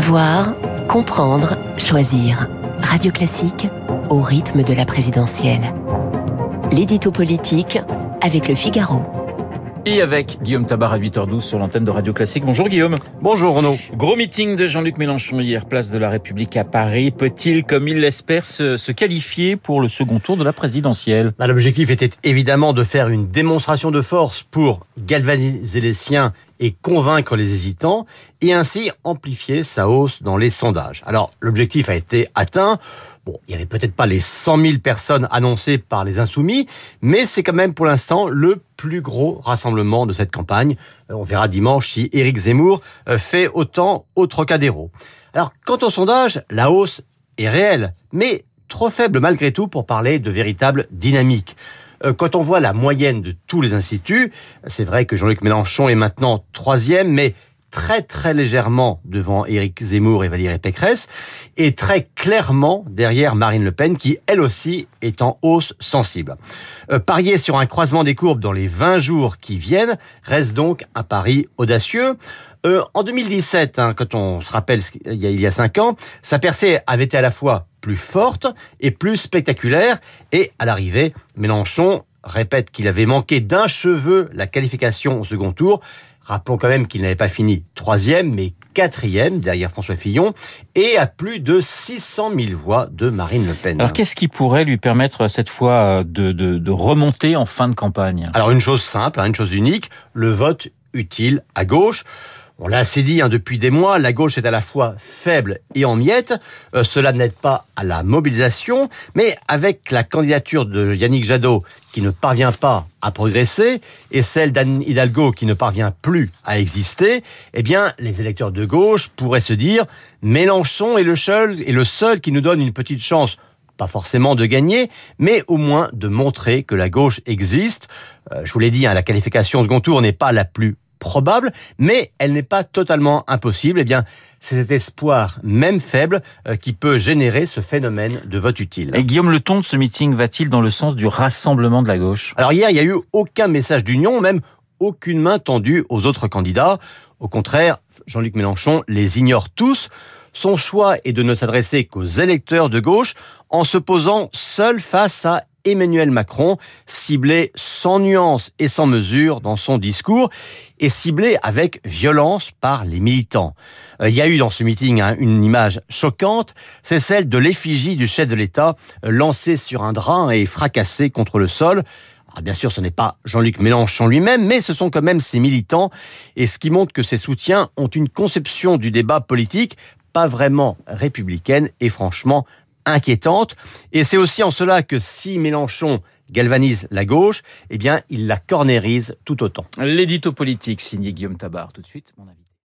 Savoir, comprendre, choisir. Radio Classique au rythme de la présidentielle. L'édito politique avec le Figaro. Et avec Guillaume Tabar à 8h12 sur l'antenne de Radio Classique. Bonjour Guillaume. Bonjour Renaud. Gros meeting de Jean-Luc Mélenchon hier, place de la République à Paris. Peut-il, comme il l'espère, se, se, qualifier pour le second tour de la présidentielle? Bah, L'objectif était évidemment de faire une démonstration de force pour galvaniser les siens et convaincre les hésitants, et ainsi amplifier sa hausse dans les sondages. Alors, l'objectif a été atteint. Bon, il n'y avait peut-être pas les 100 000 personnes annoncées par les insoumis, mais c'est quand même pour l'instant le plus gros rassemblement de cette campagne. Euh, on verra dimanche si Éric Zemmour euh, fait autant au Trocadéro. Alors, quant au sondage, la hausse est réelle, mais trop faible malgré tout pour parler de véritable dynamique. Euh, quand on voit la moyenne de tous les instituts, c'est vrai que Jean-Luc Mélenchon est maintenant troisième, mais très très légèrement devant Éric Zemmour et Valérie Pécresse, et très clairement derrière Marine Le Pen, qui elle aussi est en hausse sensible. Euh, parier sur un croisement des courbes dans les 20 jours qui viennent reste donc un pari audacieux. Euh, en 2017, hein, quand on se rappelle il y a, il y a cinq ans, sa percée avait été à la fois plus forte et plus spectaculaire, et à l'arrivée, Mélenchon répète qu'il avait manqué d'un cheveu la qualification au second tour. Rappelons quand même qu'il n'avait pas fini troisième, mais quatrième derrière François Fillon et à plus de 600 000 voix de Marine Le Pen. Alors qu'est-ce qui pourrait lui permettre cette fois de, de, de, remonter en fin de campagne? Alors une chose simple, hein, une chose unique, le vote utile à gauche. On l'a assez dit hein, depuis des mois, la gauche est à la fois faible et en miettes. Euh, cela n'aide pas à la mobilisation, mais avec la candidature de Yannick Jadot qui ne parvient pas à progresser et celle d'Anne Hidalgo qui ne parvient plus à exister, eh bien, les électeurs de gauche pourraient se dire Mélenchon est le seul, est le seul qui nous donne une petite chance pas forcément de gagner, mais au moins de montrer que la gauche existe. Euh, je vous l'ai dit, hein, la qualification au second tour n'est pas la plus probable, mais elle n'est pas totalement impossible. Eh bien, c'est cet espoir, même faible, euh, qui peut générer ce phénomène de vote utile. Et Guillaume, le ton de ce meeting va-t-il dans le sens du rassemblement de la gauche? Alors hier, il n'y a eu aucun message d'union, même aucune main tendue aux autres candidats. Au contraire, Jean-Luc Mélenchon les ignore tous. Son choix est de ne s'adresser qu'aux électeurs de gauche en se posant seul face à Emmanuel Macron, ciblé sans nuance et sans mesure dans son discours, et ciblé avec violence par les militants. Euh, il y a eu dans ce meeting hein, une image choquante, c'est celle de l'effigie du chef de l'État euh, lancée sur un drap et fracassée contre le sol. Ah, bien sûr, ce n'est pas Jean-Luc Mélenchon lui-même, mais ce sont quand même ses militants, et ce qui montre que ses soutiens ont une conception du débat politique pas vraiment républicaine et franchement inquiétante. Et c'est aussi en cela que si Mélenchon galvanise la gauche, eh bien, il la cornérise tout autant. L'édito politique signé Guillaume Tabar. Tout de suite, mon avis.